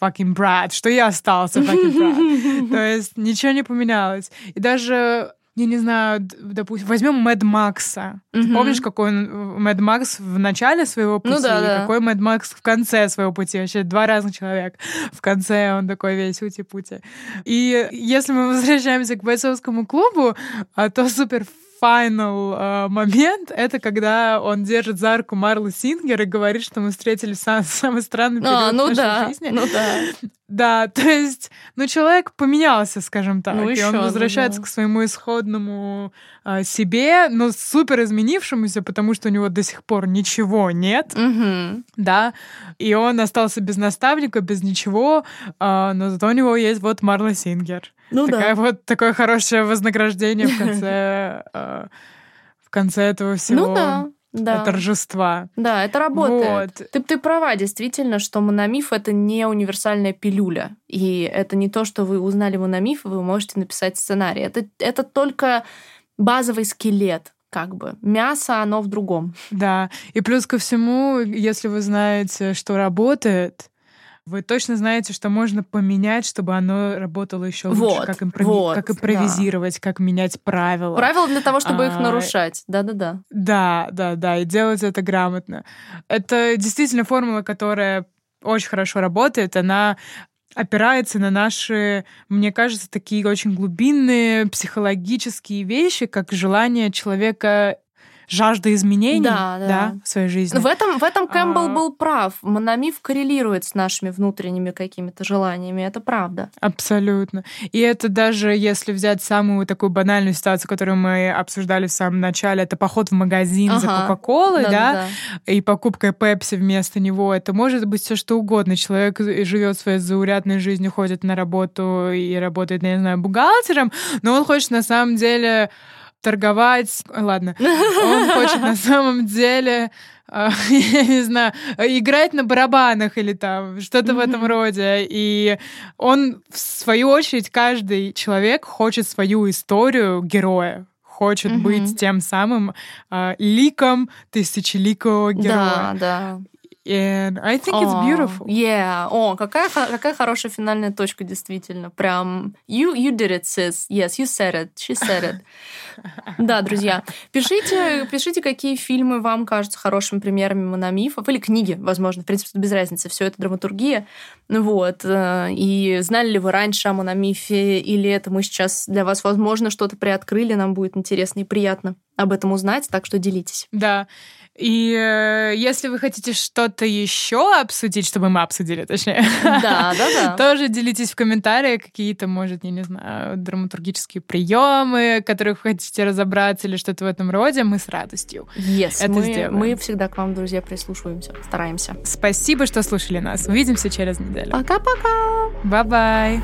fucking Брат, что я остался fucking Брат. То есть ничего не поменялось. И даже я не знаю, допустим, возьмем Мэд Макса. Mm-hmm. Ты помнишь, какой он Мэд Макс в начале своего пути, ну, да, да. какой Мэд Макс в конце своего пути? Вообще два разных человека. В конце он такой весь ути-пути. И если мы возвращаемся к бойцовскому клубу, а, то супер final э, момент, это когда он держит за руку Марлы Сингер и говорит, что мы встретили сам, самый странный период а, ну нашей да, жизни. Ну да. Да, то есть, ну, человек поменялся, скажем так, ну, и он возвращается да. к своему исходному э, себе, но супер изменившемуся, потому что у него до сих пор ничего нет, угу. да, и он остался без наставника, без ничего, э, но зато у него есть вот Марла Сингер. Ну Такая да. вот такое хорошее вознаграждение в конце, э, в конце этого всего. Ну да. Да. торжества. Да, это работает. Вот. Ты, ты права, действительно, что мономиф — это не универсальная пилюля. И это не то, что вы узнали мономиф, и вы можете написать сценарий. Это, это только базовый скелет как бы. Мясо, оно в другом. Да. И плюс ко всему, если вы знаете, что работает, вы точно знаете, что можно поменять, чтобы оно работало еще лучше, вот, как, импрови... вот, как импровизировать, да. как менять правила. Правила для того, чтобы а... их нарушать. Да-да-да. Да, да, да, и делать это грамотно. Это действительно формула, которая очень хорошо работает. Она опирается на наши, мне кажется, такие очень глубинные психологические вещи, как желание человека жажда изменений да, да. Да, в своей жизни. В этом, в этом Кэмпбелл а... был прав. Мономиф коррелирует с нашими внутренними какими-то желаниями. Это правда. Абсолютно. И это даже если взять самую такую банальную ситуацию, которую мы обсуждали в самом начале, это поход в магазин ага. за Кока-Колой, да, да, да, и покупкой Пепси вместо него. Это может быть все что угодно. Человек живет своей заурядной жизнью, ходит на работу и работает, не знаю, бухгалтером, но он хочет на самом деле торговать. Ладно. Он хочет на самом деле а, я не знаю, играть на барабанах или там что-то mm-hmm. в этом роде. И он, в свою очередь, каждый человек хочет свою историю героя хочет mm-hmm. быть тем самым э, ликом тысячеликого героя. Да, да. And I think it's beautiful. Yeah. О, какая, какая хорошая финальная точка, действительно. Прям you, you did it, sis. Yes, you said it. She said it. Да, друзья, пишите, пишите, какие фильмы вам кажутся хорошими примерами мономифов, или книги, возможно, в принципе, без разницы, все это драматургия. Вот. Э, и знали ли вы раньше о мономифе, или это мы сейчас для вас, возможно, что-то приоткрыли, нам будет интересно и приятно об этом узнать, так что делитесь. Да. И э, если вы хотите что-то еще обсудить, чтобы мы обсудили, точнее, да, да, да. тоже делитесь в комментариях какие-то, может, я не знаю, драматургические приемы, которых вы хотите разобраться или что-то в этом роде, мы с радостью yes, это мы, сделаем. Мы всегда к вам, друзья, прислушиваемся, стараемся. Спасибо, что слушали нас. Увидимся через неделю. Пока-пока. Bye-bye.